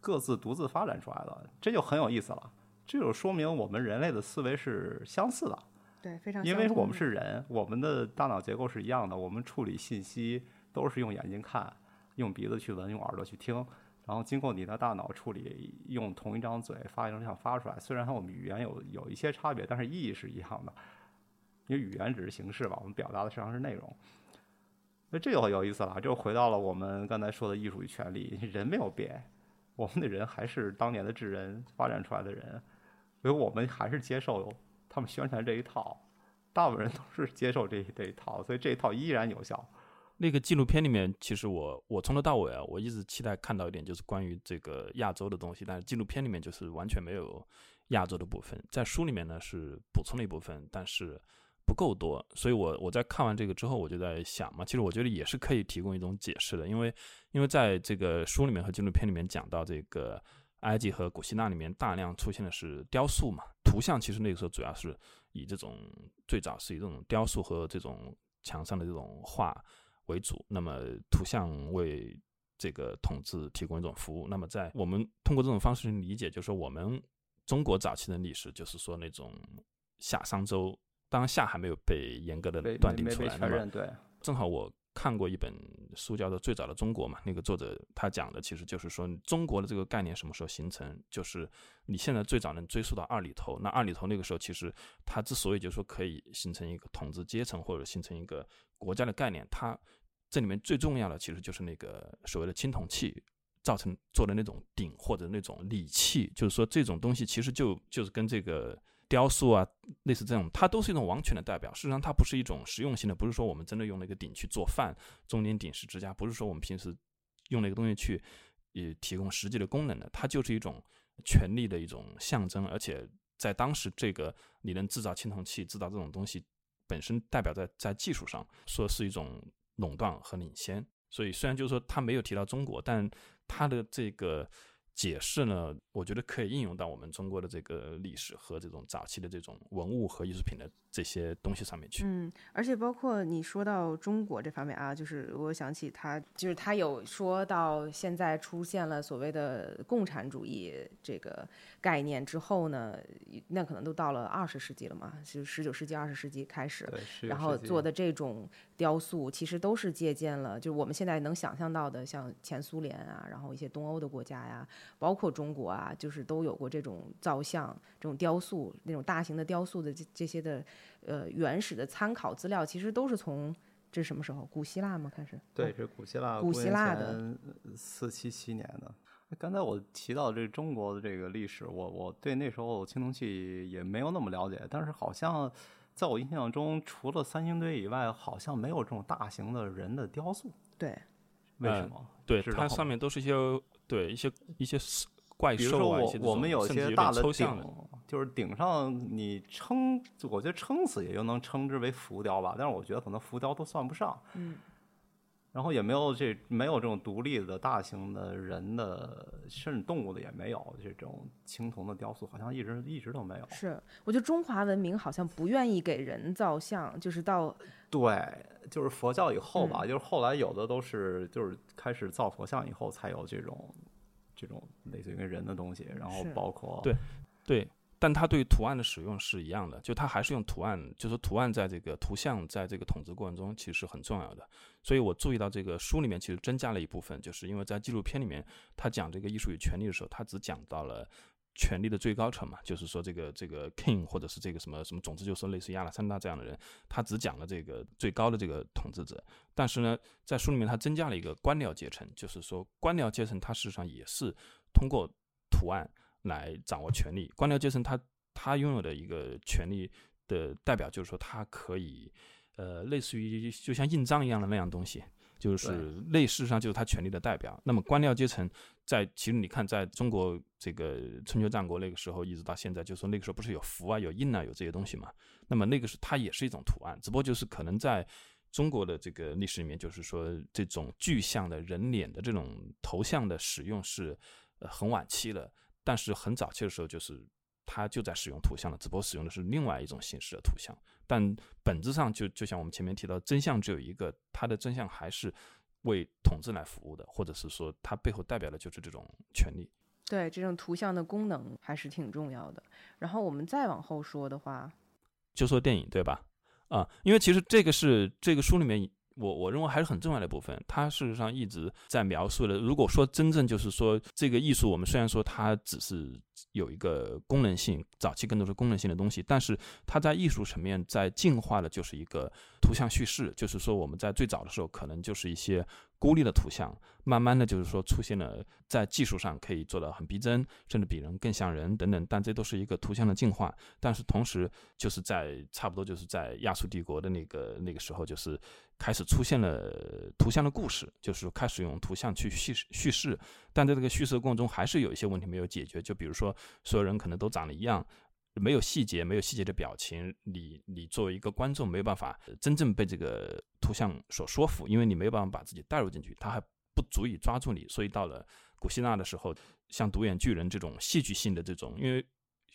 各自独自发展出来的，这就很有意思了。这就说明我们人类的思维是相似的，对，非常，因为我们是人，我们的大脑结构是一样的，我们处理信息都是用眼睛看，用鼻子去闻，用耳朵去听。然后经过你的大脑处理，用同一张嘴发音像发出来。虽然和我们语言有有一些差别，但是意义是一样的。因为语言只是形式吧，我们表达的实际上是内容。那这就很有意思了，就回到了我们刚才说的艺术与权利。人没有变，我们的人还是当年的智人发展出来的人，所以我们还是接受他们宣传这一套。大部分人都是接受这这一套，所以这一套依然有效。那个纪录片里面，其实我我从头到尾啊，我一直期待看到一点，就是关于这个亚洲的东西。但是纪录片里面就是完全没有亚洲的部分，在书里面呢是补充了一部分，但是不够多。所以我我在看完这个之后，我就在想嘛，其实我觉得也是可以提供一种解释的，因为因为在这个书里面和纪录片里面讲到这个埃及和古希腊里面大量出现的是雕塑嘛，图像其实那个时候主要是以这种最早是以这种雕塑和这种墙上的这种画。为主，那么图像为这个统治提供一种服务。那么，在我们通过这种方式去理解，就是说我们中国早期的历史，就是说那种夏商周，当下还没有被严格的断定出来。那么，对，正好我看过一本书，叫做《最早的中国》嘛。那个作者他讲的其实就是说，中国的这个概念什么时候形成？就是你现在最早能追溯到二里头。那二里头那个时候，其实它之所以就是说可以形成一个统治阶层或者形成一个国家的概念，它这里面最重要的其实就是那个所谓的青铜器造成做的那种鼎或者那种礼器，就是说这种东西其实就就是跟这个雕塑啊类似这种，它都是一种王权的代表。事实上，它不是一种实用性的，不是说我们真的用那个鼎去做饭，中间鼎是支架，不是说我们平时用那个东西去也提供实际的功能的，它就是一种权力的一种象征。而且在当时，这个你能制造青铜器，制造这种东西本身代表在在技术上说是一种。垄断和领先，所以虽然就是说他没有提到中国，但他的这个解释呢，我觉得可以应用到我们中国的这个历史和这种早期的这种文物和艺术品的这些东西上面去。嗯，而且包括你说到中国这方面啊，就是我想起他，就是他有说到现在出现了所谓的共产主义这个概念之后呢，那可能都到了二十世纪了嘛，就十九世纪、二十世纪开始，然后做的这种。雕塑其实都是借鉴了，就是我们现在能想象到的，像前苏联啊，然后一些东欧的国家呀，包括中国啊，就是都有过这种造像、这种雕塑、那种大型的雕塑的这这些的，呃，原始的参考资料，其实都是从这是什么时候？古希腊吗？开始？对，是古希腊，古希腊的四七七年的。刚才我提到这中国的这个历史，我我对那时候青铜器也没有那么了解，但是好像。在我印象中，除了三星堆以外，好像没有这种大型的人的雕塑。对，为什么？对，它上面都是一些对一些一些怪兽啊，我我们有些大的顶，就是顶上你撑，我觉得撑死也就能称之为浮雕吧，但是我觉得可能浮雕都算不上。嗯。然后也没有这没有这种独立的大型的人的甚至动物的也没有这种青铜的雕塑，好像一直一直都没有。是，我觉得中华文明好像不愿意给人造像，就是到对，就是佛教以后吧，就是后来有的都是就是开始造佛像以后才有这种这种类似于人的东西，然后包括对对。但它对图案的使用是一样的，就它还是用图案，就是图案在这个图像在这个统治过程中其实是很重要的。所以我注意到这个书里面其实增加了一部分，就是因为在纪录片里面他讲这个艺术与权利的时候，他只讲到了权力的最高层嘛，就是说这个这个 king 或者是这个什么什么，总之就是类似亚历山大这样的人，他只讲了这个最高的这个统治者。但是呢，在书里面他增加了一个官僚阶层，就是说官僚阶层他事实上也是通过图案。来掌握权力，官僚阶层他他拥有的一个权力，的代表就是说他可以，呃，类似于就像印章一样的那样东西，就是类事实上就是他权力的代表。那么官僚阶层在其实你看，在中国这个春秋战国那个时候一直到现在，就说那个时候不是有符啊、有印啊、有这些东西嘛？那么那个是它也是一种图案，只不过就是可能在中国的这个历史里面，就是说这种具象的人脸的这种头像的使用是呃很晚期了，但是很早期的时候就是。它就在使用图像了，只不过使用的是另外一种形式的图像，但本质上就就像我们前面提到，真相只有一个，它的真相还是为统治来服务的，或者是说它背后代表的就是这种权利。对，这种图像的功能还是挺重要的。然后我们再往后说的话，就说电影对吧？啊，因为其实这个是这个书里面。我我认为还是很重要的部分，它事实上一直在描述的。如果说真正就是说这个艺术，我们虽然说它只是有一个功能性，早期更多是功能性的东西，但是它在艺术层面在进化的就是一个图像叙事，就是说我们在最早的时候可能就是一些。孤立的图像，慢慢的就是说出现了，在技术上可以做到很逼真，甚至比人更像人等等。但这都是一个图像的进化。但是同时，就是在差不多就是在亚述帝国的那个那个时候，就是开始出现了图像的故事，就是开始用图像去叙叙事。但在这个叙事过程中，还是有一些问题没有解决。就比如说，所有人可能都长得一样。没有细节，没有细节的表情，你你作为一个观众没有办法真正被这个图像所说服，因为你没有办法把自己带入进去，它还不足以抓住你。所以到了古希腊的时候，像独眼巨人这种戏剧性的这种，因为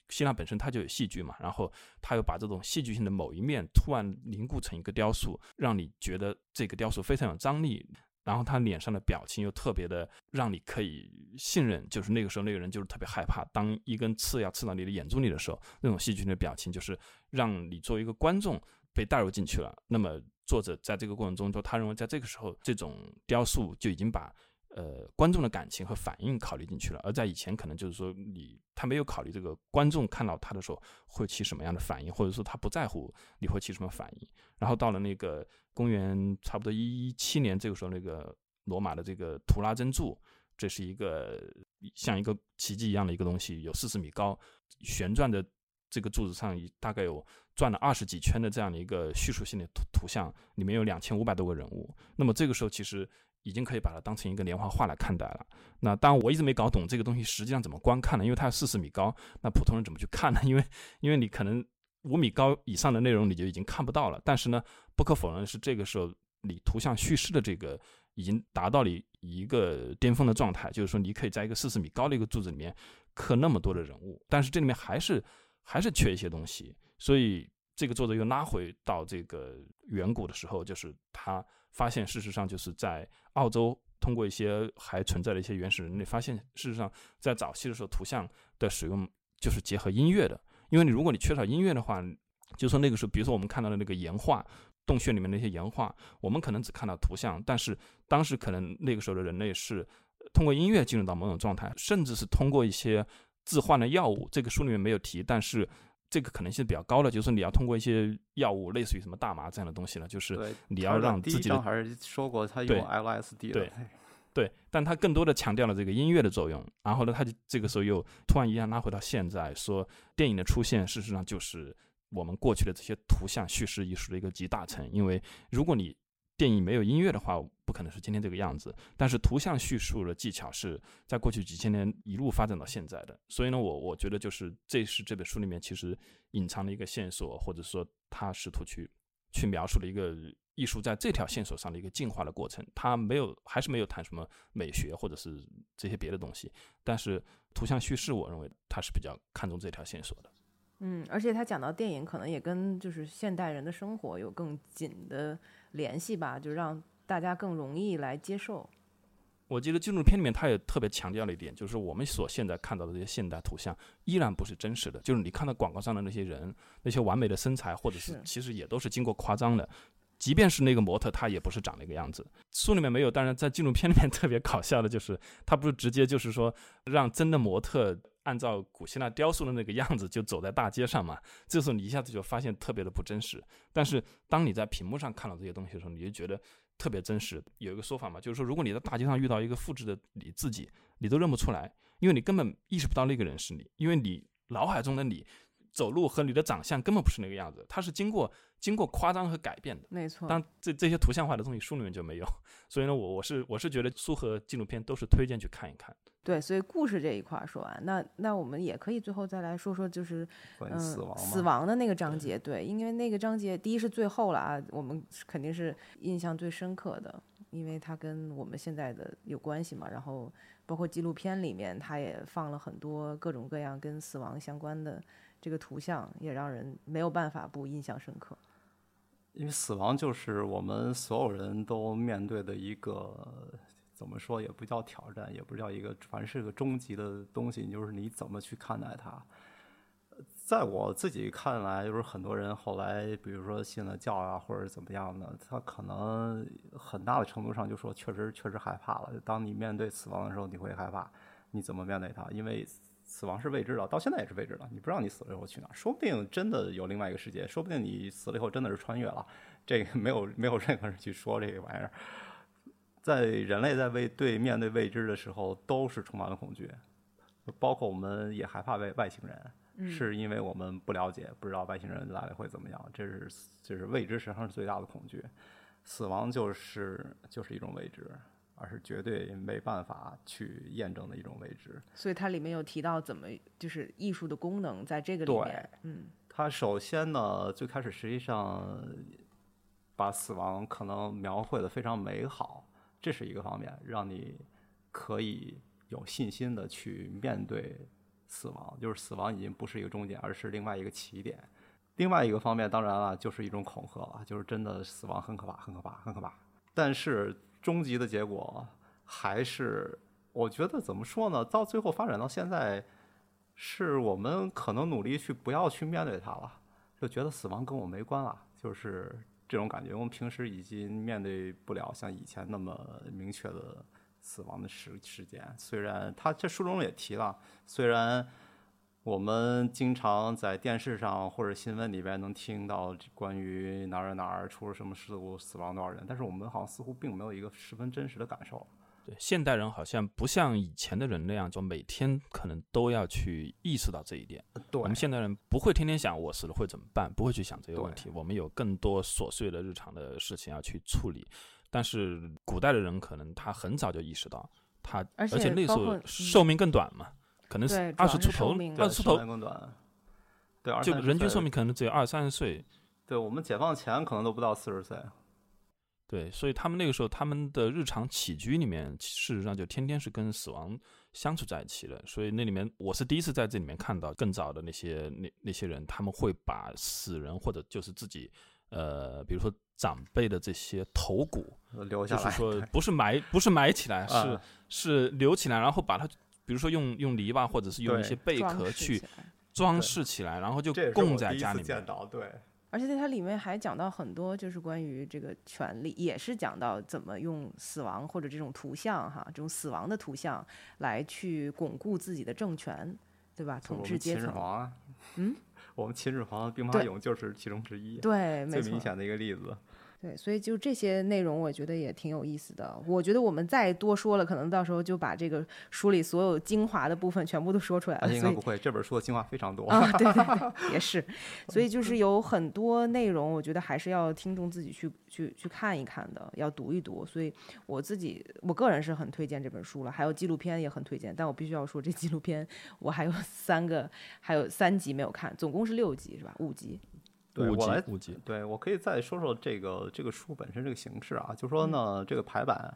希腊本身它就有戏剧嘛，然后他又把这种戏剧性的某一面突然凝固成一个雕塑，让你觉得这个雕塑非常有张力。然后他脸上的表情又特别的让你可以信任，就是那个时候那个人就是特别害怕，当一根刺要刺到你的眼珠里的时候，那种戏剧性的表情就是让你作为一个观众被带入进去了。那么作者在这个过程中，就他认为在这个时候，这种雕塑就已经把呃观众的感情和反应考虑进去了，而在以前可能就是说你他没有考虑这个观众看到他的时候会起什么样的反应，或者说他不在乎你会起什么反应。然后到了那个。公元差不多一一七年，这个时候，那个罗马的这个图拉真柱，这是一个像一个奇迹一样的一个东西，有四十米高，旋转的这个柱子上大概有转了二十几圈的这样的一个叙述性的图图像，里面有两千五百多个人物。那么这个时候其实已经可以把它当成一个连环画来看待了。那当然我一直没搞懂这个东西实际上怎么观看呢？因为它有四十米高，那普通人怎么去看呢？因为因为你可能。五米高以上的内容你就已经看不到了，但是呢，不可否认的是，这个时候你图像叙事的这个已经达到了一个巅峰的状态，就是说你可以在一个四十米高的一个柱子里面刻那么多的人物，但是这里面还是还是缺一些东西，所以这个作者又拉回到这个远古的时候，就是他发现事实上就是在澳洲通过一些还存在的一些原始人类发现，事实上在早期的时候图像的使用就是结合音乐的。因为你如果你缺少音乐的话，就说那个时候，比如说我们看到的那个岩画洞穴里面那些岩画，我们可能只看到图像，但是当时可能那个时候的人类是通过音乐进入到某种状态，甚至是通过一些致幻的药物。这个书里面没有提，但是这个可能性比较高的，就是你要通过一些药物，类似于什么大麻这样的东西呢，就是你要让自己的还是说过他用 LSD 对。对，但他更多的强调了这个音乐的作用。然后呢，他就这个时候又突然一下拉回到现在，说电影的出现事实上就是我们过去的这些图像叙事艺术的一个集大成。因为如果你电影没有音乐的话，不可能是今天这个样子。但是图像叙述的技巧是在过去几千年一路发展到现在的。所以呢，我我觉得就是这是这本书里面其实隐藏的一个线索，或者说他试图去去描述的一个。艺术在这条线索上的一个进化的过程，他没有，还是没有谈什么美学或者是这些别的东西。但是图像叙事，我认为他是比较看重这条线索的。嗯，而且他讲到电影，可能也跟就是现代人的生活有更紧的联系吧，就让大家更容易来接受。我记得纪录片里面他也特别强调了一点，就是我们所现在看到的这些现代图像依然不是真实的，就是你看到广告上的那些人，那些完美的身材，或者是其实也都是经过夸张的。即便是那个模特，他也不是长那个样子。书里面没有，当然在纪录片里面特别搞笑的就是，他不是直接就是说让真的模特按照古希腊雕塑的那个样子就走在大街上嘛。这时候你一下子就发现特别的不真实。但是当你在屏幕上看到这些东西的时候，你就觉得特别真实。有一个说法嘛，就是说如果你在大街上遇到一个复制的你自己，你都认不出来，因为你根本意识不到那个人是你，因为你脑海中的你。走路和你的长相根本不是那个样子，它是经过经过夸张和改变的。没错。当这这些图像化的东西书里面就没有，所以呢，我我是我是觉得书和纪录片都是推荐去看一看。对，所以故事这一块说完，那那我们也可以最后再来说说，就是嗯死亡死亡的那个章节。对，因为那个章节第一是最后了啊，我们肯定是印象最深刻的，因为它跟我们现在的有关系嘛。然后包括纪录片里面，它也放了很多各种各样跟死亡相关的这个图像，也让人没有办法不印象深刻。因为死亡就是我们所有人都面对的一个。怎么说也不叫挑战，也不叫一个，反正是个终极的东西。就是你怎么去看待它？在我自己看来，就是很多人后来，比如说信了教啊，或者怎么样的，他可能很大的程度上就说，确实确实害怕了。当你面对死亡的时候，你会害怕，你怎么面对它？因为死亡是未知的，到现在也是未知的。你不知道你死了以后去哪儿，说不定真的有另外一个世界，说不定你死了以后真的是穿越了。这个没有没有任何人去说这个玩意儿。在人类在未对面对未知的时候，都是充满了恐惧，包括我们也害怕外外星人，是因为我们不了解，不知道外星人来了会怎么样，这是就是未知实际上是最大的恐惧。死亡就是就是一种未知，而是绝对没办法去验证的一种未知。所以它里面有提到怎么就是艺术的功能在这个里面，嗯，它首先呢，最开始实际上把死亡可能描绘的非常美好。这是一个方面，让你可以有信心的去面对死亡，就是死亡已经不是一个终点，而是另外一个起点。另外一个方面，当然了，就是一种恐吓了，就是真的死亡很可怕，很可怕，很可怕。但是终极的结果还是，我觉得怎么说呢？到最后发展到现在，是我们可能努力去不要去面对它了，就觉得死亡跟我没关了，就是。这种感觉，我们平时已经面对不了像以前那么明确的死亡的时时间。虽然他这书中也提了，虽然我们经常在电视上或者新闻里边能听到关于哪儿哪儿出了什么事故，死亡多少人，但是我们好像似乎并没有一个十分真实的感受。对，现代人好像不像以前的人那样，就每天可能都要去意识到这一点。对，我们现代人不会天天想我死了会怎么办，不会去想这个问题。我们有更多琐碎的日常的事情要去处理。但是古代的人可能他很早就意识到，他而且那时候寿命更短嘛，可能是二十出头，二十出头更短。对，就人均寿命可能只有二三十岁。对我们解放前可能都不到四十岁。对，所以他们那个时候，他们的日常起居里面，事实上就天天是跟死亡相处在一起的。所以那里面，我是第一次在这里面看到更早的那些那那些人，他们会把死人或者就是自己，呃，比如说长辈的这些头骨留下来，就是说不是埋不是埋起来，是是留起来，然后把它，比如说用用篱笆或者是用一些贝壳去装饰起来，然后就供在家里面。对。而且在它里面还讲到很多，就是关于这个权利，也是讲到怎么用死亡或者这种图像哈，这种死亡的图像来去巩固自己的政权，对吧？统治阶层。嗯，我们秦始皇兵马俑就是其中之一，对，最明显的一个例子。对，所以就这些内容，我觉得也挺有意思的。我觉得我们再多说了，可能到时候就把这个书里所有精华的部分全部都说出来了。应该不会，这本书的精华非常多啊！对对对，也是。所以就是 有很多内容，我觉得还是要听众自己去去去看一看的，要读一读。所以我自己，我个人是很推荐这本书了。还有纪录片也很推荐，但我必须要说，这纪录片我还有三个，还有三集没有看，总共是六集是吧？五集。对我来，五集，对我可以再说说这个这个书本身这个形式啊，就说呢，这个排版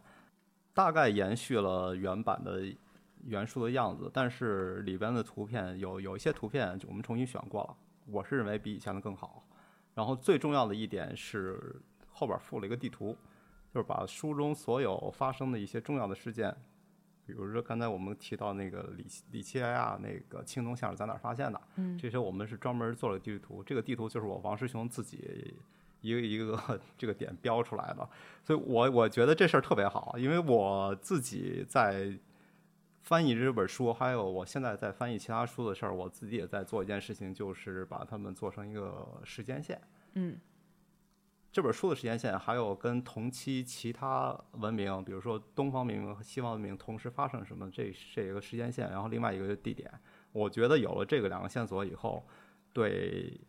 大概延续了原版的原书的样子，但是里边的图片有有一些图片我们重新选过了，我是认为比以前的更好。然后最重要的一点是后边附了一个地图，就是把书中所有发生的一些重要的事件。比如说刚才我们提到那个里里奇亚亚那个青铜像是在哪儿发现的？嗯，这些我们是专门做了地图，这个地图就是我王师兄自己一个一个这个点标出来的，所以我我觉得这事儿特别好，因为我自己在翻译这本书，还有我现在在翻译其他书的事儿，我自己也在做一件事情，就是把它们做成一个时间线。嗯。这本书的时间线，还有跟同期其他文明，比如说东方文明和西方文明同时发生什么，这这一个时间线，然后另外一个地点，我觉得有了这个两个线索以后，对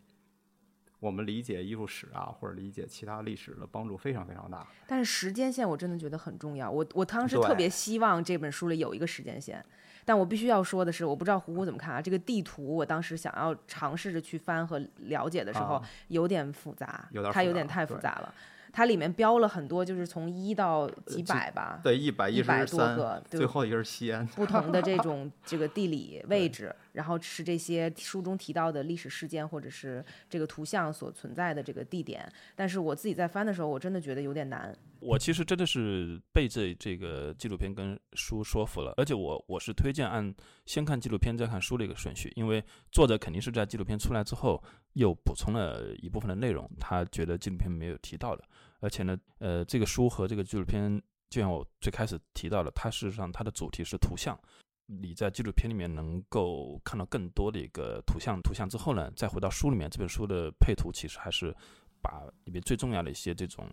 我们理解艺术史啊，或者理解其他历史的帮助非常非常大。但是时间线我真的觉得很重要。我我当时特别希望这本书里有一个时间线，但我必须要说的是，我不知道胡胡怎么看啊。这个地图我当时想要尝试着去翻和了解的时候，啊有点复杂，有点它有点太复杂了。它里面标了很多，就是从一到几百吧，对，一百一100十三多个，对最后一个是西安。不同的这种这个地理位置，然后是这些书中提到的历史事件或者是这个图像所存在的这个地点。但是我自己在翻的时候，我真的觉得有点难。我其实真的是被这这个纪录片跟书说服了，而且我我是推荐按先看纪录片再看书的一个顺序，因为作者肯定是在纪录片出来之后又补充了一部分的内容，他觉得纪录片没有提到的，而且呢，呃，这个书和这个纪录片，就像我最开始提到的，它事实上它的主题是图像。你在纪录片里面能够看到更多的一个图像，图像之后呢，再回到书里面，这本书的配图其实还是把里面最重要的一些这种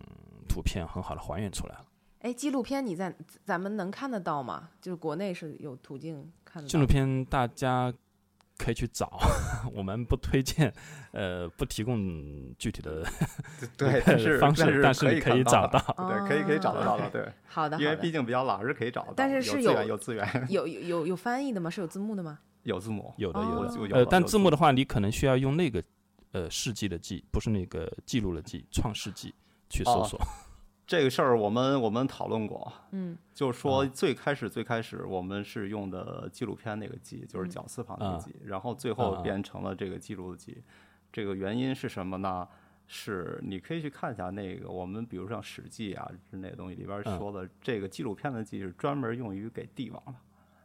图片很好的还原出来了。哎，纪录片你在咱们能看得到吗？就是国内是有途径看的。纪录片大家可以去找，我们不推荐，呃，不提供具体的对，方式，但但是你可以找到。对，可以可以找得到的，对，好的，因为毕竟比较老，是可以找到，但是是有有资源，有有有有翻译的吗？是有字幕的吗？有字幕，有的有的，哦呃，但字幕的话，你可能需要用那个呃世纪的纪，不是那个记录的记，创世纪去搜哦索。这个事儿我们我们讨论过，嗯，就是说啊最开始最开始我们是用的纪录片那个纪，就是绞丝旁那个啊纪，然后最后啊变成了这个记录的记。这个原因是什么呢？是你可以去看一下那个我们比如像《史记》啊之类的东西里边嗯说的，这个纪录片的记是专门用于给帝王的。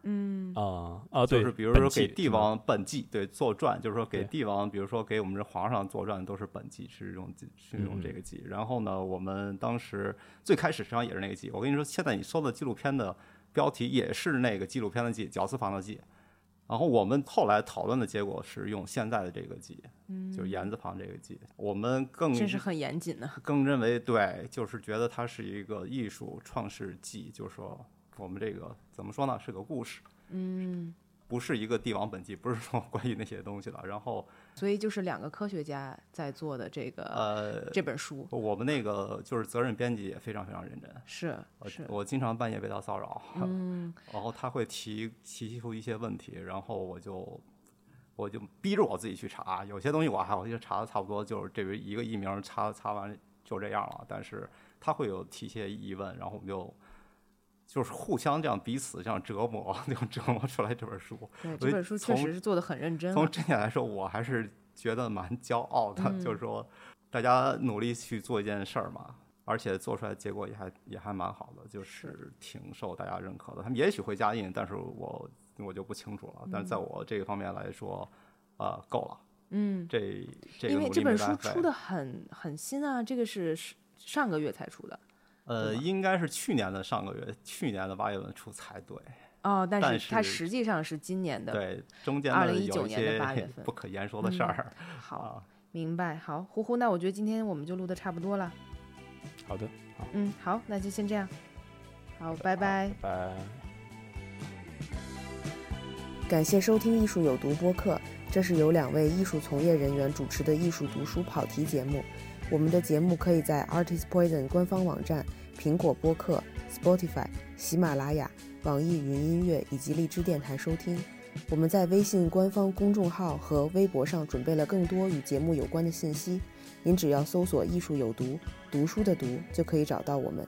嗯，啊啊，对，就是比如说给帝王本纪，对作传，就是说给帝王，比如说给我们这皇上作传都是本纪，是用是用这嗯个纪。然后呢，我们当时最开始实际上也是那个纪。我跟你说，现在你搜的纪录片的标题也是那个纪录片的纪，绞丝旁的纪。然后我们后来讨论的结果是用现在的这个纪，就是言字旁这个纪。我们更这是很严谨的。更认为对，就是觉得它是一个艺术创世纪，就是说我们这个怎么说呢，是个故事。嗯，不是一个帝王本纪，不是说 关于那些东西了。然后，所以就是两个科学家在做的这个、呃，这本书，我们那个就是责任编辑也非常非常认真。是我是，我经常半夜被他骚扰，嗯，然后他会提提出一些问题，然后我就我就逼着我自己去查。有些东西我还我就查的差不多，就是这个一个译名查查完就这样了。但是他会有提些疑问，然后我们就就是互相这样彼此这样折磨，就折磨出来这本书。对，这本书确实是做的很认真从了。这点来说，我还是觉得蛮骄傲的，嗯就是说大家努力去做一件事儿嘛，而且做出来结果也还也还蛮好的，就是挺受大家认可的。他们也许会加印，但是我我就不清楚了。但是在我这个方面来说，呃，够了。嗯，这这个因为这本书出的很很新啊，这个是是上个月才出的呃，应该是去年的上个月，去年的八月份出才对。哦，但但是它实际上是今年的。对，中间2019呢有一年的八月份不可言说的事儿、好，啊。明白。好，呼呼，那我觉得今天我们就录的差不多了。好的，好，嗯，好，那就先这样。好，拜拜。拜拜。感谢收听《艺术有毒》播客，这是由两位艺术从业人员主持的艺术读书跑题节目。我们的节目可以在 Artist Poison 官方网站、苹果播客、Spotify、喜马拉雅、网易云音乐以及荔枝电台收听。我们在微信官方公众号和微博上准备了更多与节目有关的信息，您只要搜索“艺术有毒”，读书的“读”就可以找到我们。